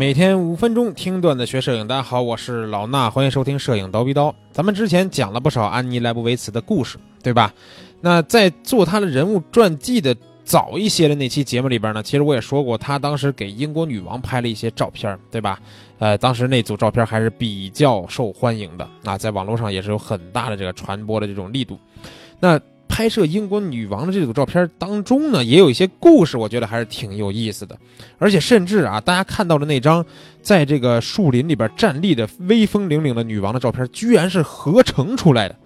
每天五分钟听段子学摄影，大家好，我是老衲，欢迎收听摄影刀逼刀。咱们之前讲了不少安妮莱布维茨的故事，对吧？那在做她的人物传记的早一些的那期节目里边呢，其实我也说过，她当时给英国女王拍了一些照片，对吧？呃，当时那组照片还是比较受欢迎的啊，在网络上也是有很大的这个传播的这种力度。那拍摄英国女王的这组照片当中呢，也有一些故事，我觉得还是挺有意思的。而且甚至啊，大家看到的那张在这个树林里边站立的威风凛凛的女王的照片，居然是合成出来的。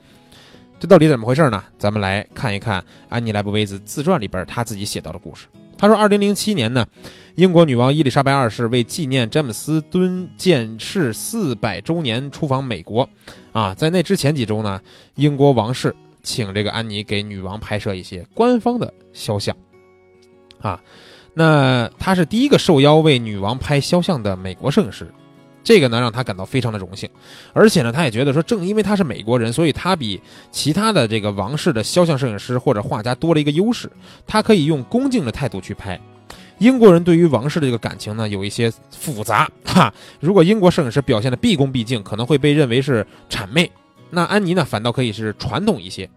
这到底怎么回事呢？咱们来看一看安妮莱布维兹自传里边她自己写到的故事。她说，二零零七年呢，英国女王伊丽莎白二世为纪念詹姆斯敦建市四百周年出访美国。啊，在那之前几周呢，英国王室。请这个安妮给女王拍摄一些官方的肖像，啊，那他是第一个受邀为女王拍肖像的美国摄影师，这个呢让他感到非常的荣幸，而且呢他也觉得说，正因为他是美国人，所以他比其他的这个王室的肖像摄影师或者画家多了一个优势，他可以用恭敬的态度去拍。英国人对于王室的这个感情呢有一些复杂哈，如果英国摄影师表现的毕恭毕敬，可能会被认为是谄媚。那安妮呢，反倒可以是传统一些。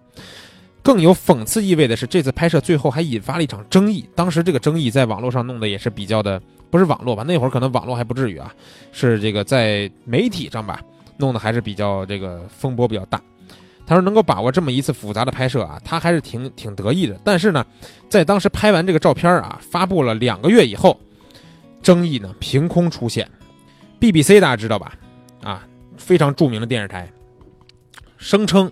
更有讽刺意味的是，这次拍摄最后还引发了一场争议。当时这个争议在网络上弄的也是比较的，不是网络吧？那会儿可能网络还不至于啊，是这个在媒体上吧，弄的还是比较这个风波比较大。他说能够把握这么一次复杂的拍摄啊，他还是挺挺得意的。但是呢，在当时拍完这个照片啊，发布了两个月以后，争议呢凭空出现。BBC 大家知道吧？啊，非常著名的电视台。声称，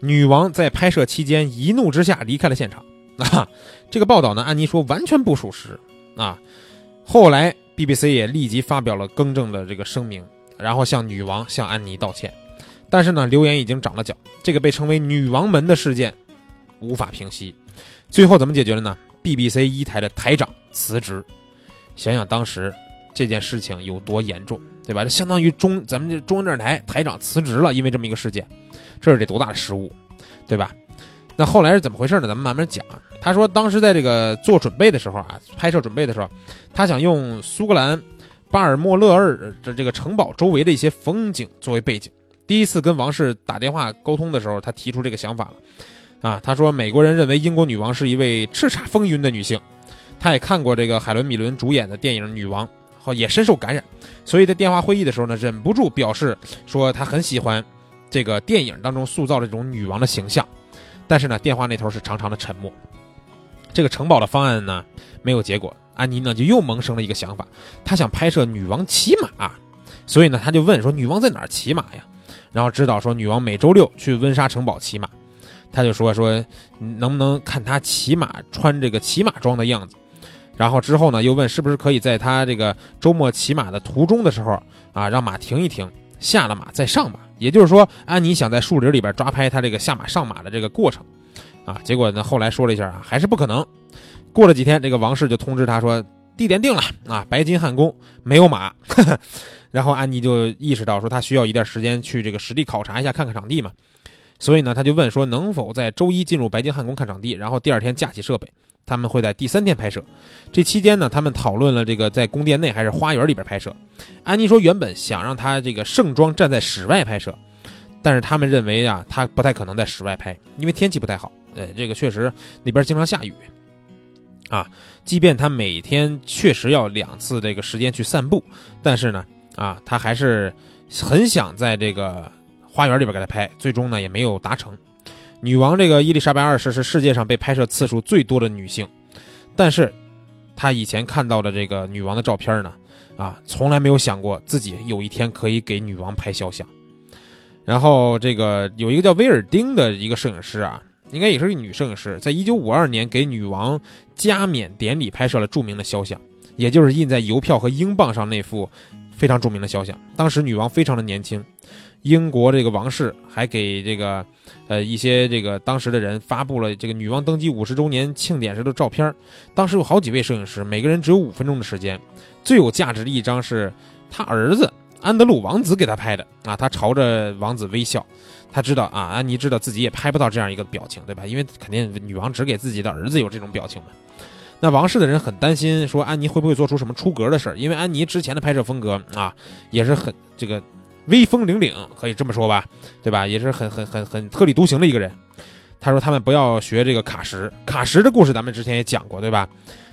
女王在拍摄期间一怒之下离开了现场。啊，这个报道呢，安妮说完全不属实。啊，后来 BBC 也立即发表了更正的这个声明，然后向女王、向安妮道歉。但是呢，流言已经长了脚，这个被称为“女王门”的事件无法平息。最后怎么解决了呢？BBC 一台的台长辞职。想想当时这件事情有多严重，对吧？这相当于中咱们这中央电视台台长辞职了，因为这么一个事件。这是得多大的失误，对吧？那后来是怎么回事呢？咱们慢慢讲。他说，当时在这个做准备的时候啊，拍摄准备的时候，他想用苏格兰巴尔莫勒尔的这个城堡周围的一些风景作为背景。第一次跟王室打电话沟通的时候，他提出这个想法了。啊，他说，美国人认为英国女王是一位叱咤风云的女性，他也看过这个海伦米伦主演的电影《女王》，后也深受感染，所以在电话会议的时候呢，忍不住表示说他很喜欢。这个电影当中塑造这种女王的形象，但是呢，电话那头是长长的沉默。这个城堡的方案呢没有结果，安妮呢就又萌生了一个想法，她想拍摄女王骑马，所以呢，她就问说：“女王在哪儿骑马呀？”然后知道说女王每周六去温莎城堡骑马，他就说说能不能看她骑马穿这个骑马装的样子。然后之后呢，又问是不是可以在他这个周末骑马的途中的时候啊，让马停一停，下了马再上马。也就是说，安妮想在树林里边抓拍他这个下马上马的这个过程，啊，结果呢，后来说了一下啊，还是不可能。过了几天，这个王室就通知他说，地点定了啊，白金汉宫没有马。然后安妮就意识到说，他需要一段时间去这个实地考察一下，看看场地嘛。所以呢，他就问说，能否在周一进入白金汉宫看场地，然后第二天架起设备。他们会在第三天拍摄，这期间呢，他们讨论了这个在宫殿内还是花园里边拍摄。安妮说，原本想让他这个盛装站在室外拍摄，但是他们认为啊，他不太可能在室外拍，因为天气不太好。呃，这个确实那边经常下雨，啊，即便他每天确实要两次这个时间去散步，但是呢，啊，他还是很想在这个花园里边给他拍，最终呢也没有达成。女王这个伊丽莎白二世是世界上被拍摄次数最多的女性，但是，她以前看到的这个女王的照片呢，啊，从来没有想过自己有一天可以给女王拍肖像。然后这个有一个叫威尔丁的一个摄影师啊，应该也是个女摄影师，在一九五二年给女王加冕典礼拍摄了著名的肖像，也就是印在邮票和英镑上那幅非常著名的肖像。当时女王非常的年轻。英国这个王室还给这个，呃，一些这个当时的人发布了这个女王登基五十周年庆典时的照片。当时有好几位摄影师，每个人只有五分钟的时间。最有价值的一张是他儿子安德鲁王子给他拍的啊，他朝着王子微笑。他知道啊，安妮知道自己也拍不到这样一个表情，对吧？因为肯定女王只给自己的儿子有这种表情嘛。那王室的人很担心，说安妮会不会做出什么出格的事儿？因为安妮之前的拍摄风格啊，也是很这个威风凛凛，可以这么说吧，对吧？也是很很很很特立独行的一个人。他说他们不要学这个卡什，卡什的故事咱们之前也讲过，对吧？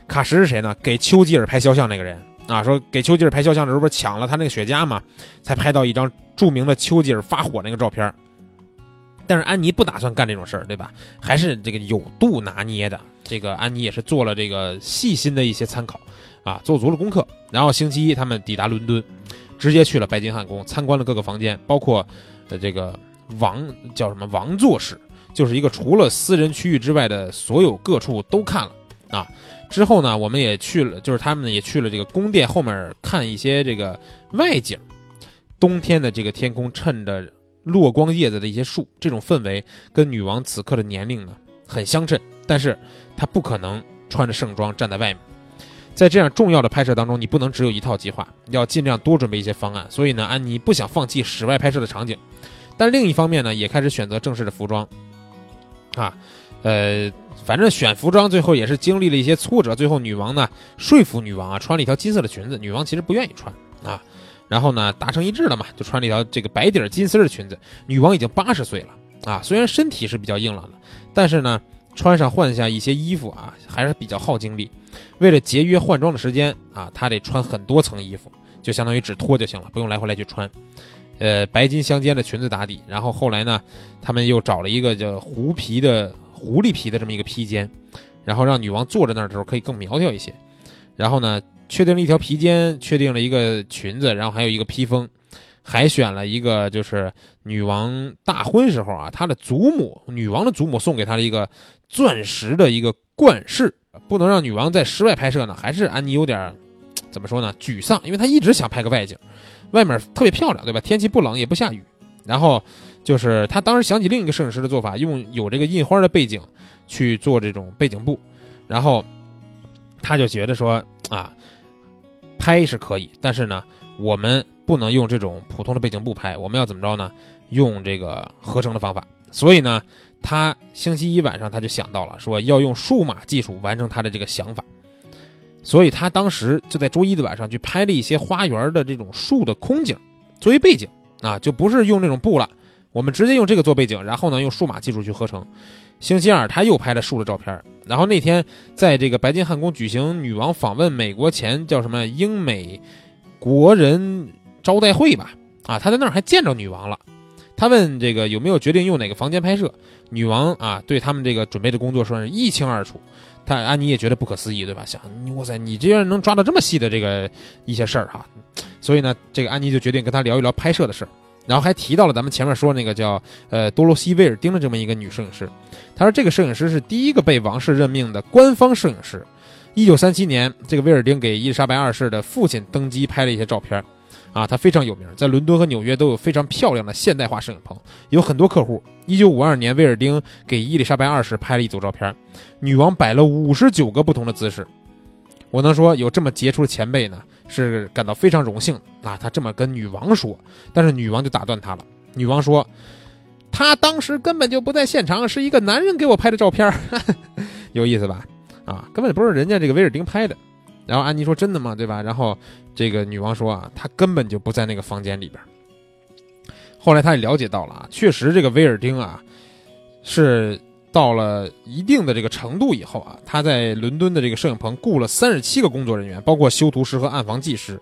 卡什是谁呢？给丘吉尔拍肖像那个人啊，说给丘吉尔拍肖像的时候不是抢了他那个雪茄嘛，才拍到一张著名的丘吉尔发火那个照片。但是安妮不打算干这种事儿，对吧？还是这个有度拿捏的。这个安妮也是做了这个细心的一些参考，啊，做足了功课。然后星期一他们抵达伦敦，直接去了白金汉宫，参观了各个房间，包括呃这个王叫什么王座室，就是一个除了私人区域之外的所有各处都看了啊。之后呢，我们也去了，就是他们也去了这个宫殿后面看一些这个外景。冬天的这个天空衬着。落光叶子的一些树，这种氛围跟女王此刻的年龄呢很相称，但是她不可能穿着盛装站在外面。在这样重要的拍摄当中，你不能只有一套计划，要尽量多准备一些方案。所以呢，安妮不想放弃室外拍摄的场景，但另一方面呢，也开始选择正式的服装。啊，呃，反正选服装最后也是经历了一些挫折，最后女王呢说服女王啊，穿了一条金色的裙子。女王其实不愿意穿啊。然后呢，达成一致了嘛，就穿了一条这个白底儿金丝的裙子。女王已经八十岁了啊，虽然身体是比较硬朗的，但是呢，穿上换下一些衣服啊，还是比较耗精力。为了节约换装的时间啊，她得穿很多层衣服，就相当于只脱就行了，不用来回来去穿。呃，白金相间的裙子打底。然后后来呢，他们又找了一个叫狐皮的狐狸皮的这么一个披肩，然后让女王坐在那儿的时候可以更苗条一些。然后呢？确定了一条披肩，确定了一个裙子，然后还有一个披风，还选了一个就是女王大婚时候啊，她的祖母，女王的祖母送给她的一个钻石的一个冠饰。不能让女王在室外拍摄呢，还是安妮有点 怎么说呢？沮丧，因为她一直想拍个外景，外面特别漂亮，对吧？天气不冷也不下雨。然后就是她当时想起另一个摄影师的做法，用有这个印花的背景去做这种背景布，然后她就觉得说 啊。拍是可以，但是呢，我们不能用这种普通的背景布拍，我们要怎么着呢？用这个合成的方法。所以呢，他星期一晚上他就想到了，说要用数码技术完成他的这个想法。所以他当时就在周一的晚上去拍了一些花园的这种树的空景作为背景啊，就不是用那种布了，我们直接用这个做背景，然后呢用数码技术去合成。星期二他又拍了树的照片。然后那天，在这个白金汉宫举行女王访问美国前叫什么英美国人招待会吧？啊，他在那儿还见着女王了。他问这个有没有决定用哪个房间拍摄？女王啊，对他们这个准备的工作说是一清二楚。他安妮也觉得不可思议，对吧？想，哇塞，你竟然能抓到这么细的这个一些事儿哈。所以呢，这个安妮就决定跟他聊一聊拍摄的事儿。然后还提到了咱们前面说那个叫呃多罗西·威尔丁的这么一个女摄影师，他说这个摄影师是第一个被王室任命的官方摄影师。一九三七年，这个威尔丁给伊丽莎白二世的父亲登基拍了一些照片，啊，他非常有名，在伦敦和纽约都有非常漂亮的现代化摄影棚，有很多客户。一九五二年，威尔丁给伊丽莎白二世拍了一组照片，女王摆了五十九个不同的姿势。我能说有这么杰出的前辈呢？是感到非常荣幸啊！他这么跟女王说，但是女王就打断他了。女王说：“他当时根本就不在现场，是一个男人给我拍的照片，有意思吧？啊，根本不是人家这个威尔丁拍的。”然后安妮说：“真的吗？对吧？”然后这个女王说：“啊，他根本就不在那个房间里边。”后来他也了解到了啊，确实这个威尔丁啊是。到了一定的这个程度以后啊，他在伦敦的这个摄影棚雇了三十七个工作人员，包括修图师和暗房技师，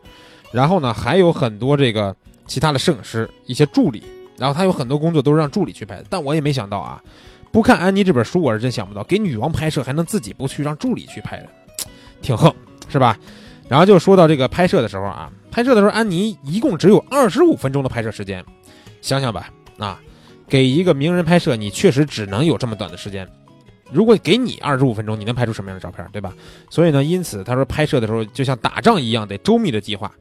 然后呢还有很多这个其他的摄影师、一些助理，然后他有很多工作都是让助理去拍的。但我也没想到啊，不看安妮这本书，我是真想不到给女王拍摄还能自己不去让助理去拍的，挺横是吧？然后就说到这个拍摄的时候啊，拍摄的时候安妮一共只有二十五分钟的拍摄时间，想想吧啊。给一个名人拍摄，你确实只能有这么短的时间。如果给你二十五分钟，你能拍出什么样的照片，对吧？所以呢，因此他说拍摄的时候就像打仗一样，得周密的计划。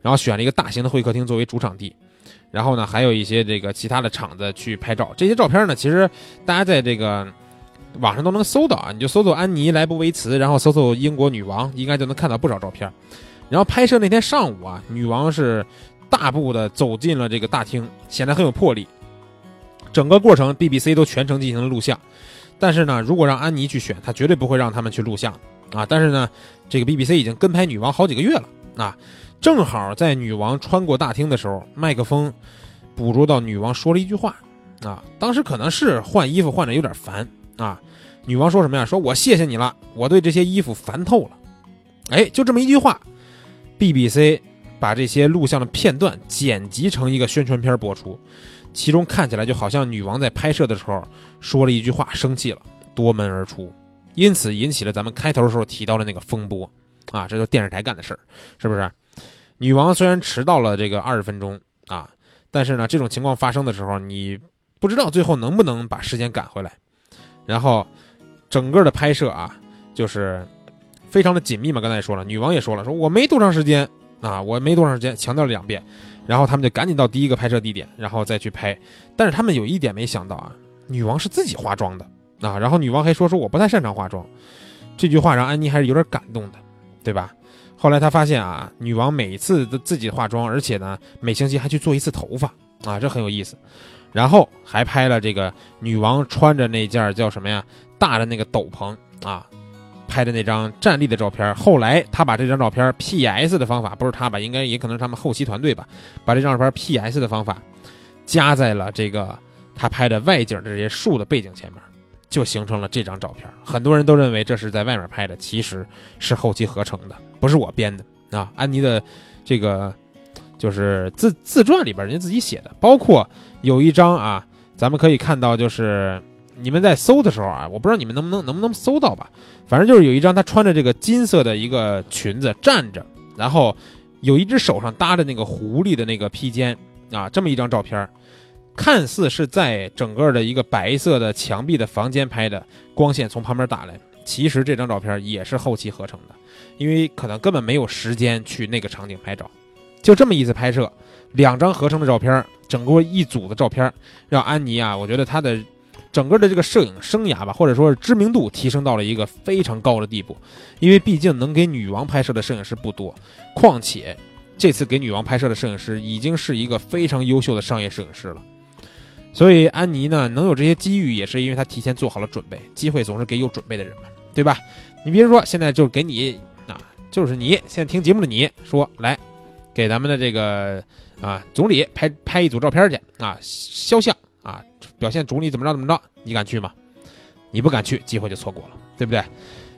然后选了一个大型的会客厅作为主场地，然后呢，还有一些这个其他的场子去拍照。这些照片呢，其实大家在这个网上都能搜到啊，你就搜搜安妮莱布维茨，然后搜搜英国女王，应该就能看到不少照片。然后拍摄那天上午啊，女王是大步的走进了这个大厅，显得很有魄力。整个过程，BBC 都全程进行了录像，但是呢，如果让安妮去选，她绝对不会让他们去录像，啊。但是呢，这个 BBC 已经跟拍女王好几个月了啊。正好在女王穿过大厅的时候，麦克风捕捉到女王说了一句话啊。当时可能是换衣服换的有点烦啊。女王说什么呀？说我谢谢你了，我对这些衣服烦透了。哎，就这么一句话，BBC 把这些录像的片段剪辑成一个宣传片播出，其中看起来就好像女王在拍摄的时候说了一句话，生气了，夺门而出，因此引起了咱们开头时候提到的那个风波啊，这就电视台干的事儿，是不是？女王虽然迟到了这个二十分钟啊，但是呢，这种情况发生的时候，你不知道最后能不能把时间赶回来。然后，整个的拍摄啊，就是非常的紧密嘛。刚才也说了，女王也说了，说我没多长时间啊，我没多长时间，强调了两遍。然后他们就赶紧到第一个拍摄地点，然后再去拍。但是他们有一点没想到啊，女王是自己化妆的啊。然后女王还说说我不太擅长化妆，这句话让安妮还是有点感动的，对吧？后来他发现啊，女王每次都自己化妆，而且呢，每星期还去做一次头发啊，这很有意思。然后还拍了这个女王穿着那件叫什么呀大的那个斗篷啊，拍的那张站立的照片。后来他把这张照片 PS 的方法，不是他吧，应该也可能是他们后期团队吧，把这张照片 PS 的方法加在了这个他拍的外景的这些树的背景前面。就形成了这张照片，很多人都认为这是在外面拍的，其实是后期合成的，不是我编的啊。安妮的这个就是自自传里边人家自己写的，包括有一张啊，咱们可以看到，就是你们在搜的时候啊，我不知道你们能不能能不能搜到吧，反正就是有一张她穿着这个金色的一个裙子站着，然后有一只手上搭着那个狐狸的那个披肩啊，这么一张照片。看似是在整个的一个白色的墙壁的房间拍的，光线从旁边打来，其实这张照片也是后期合成的，因为可能根本没有时间去那个场景拍照，就这么一次拍摄，两张合成的照片，整个一组的照片，让安妮啊，我觉得她的整个的这个摄影生涯吧，或者说是知名度提升到了一个非常高的地步，因为毕竟能给女王拍摄的摄影师不多，况且这次给女王拍摄的摄影师已经是一个非常优秀的商业摄影师了。所以安妮呢，能有这些机遇，也是因为她提前做好了准备。机会总是给有准备的人嘛，对吧？你比如说，现在就给你啊，就是你现在听节目的你说，来给咱们的这个啊总理拍拍一组照片去啊，肖像啊，表现总理怎么着怎么着，你敢去吗？你不敢去，机会就错过了，对不对？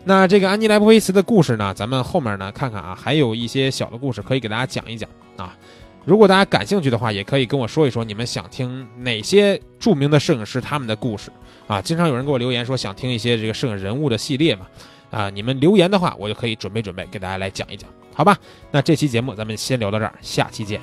那这个安妮莱布维茨的故事呢，咱们后面呢看看啊，还有一些小的故事可以给大家讲一讲啊。如果大家感兴趣的话，也可以跟我说一说，你们想听哪些著名的摄影师他们的故事啊？经常有人给我留言说想听一些这个摄影人物的系列嘛，啊，你们留言的话，我就可以准备准备给大家来讲一讲，好吧？那这期节目咱们先聊到这儿，下期见。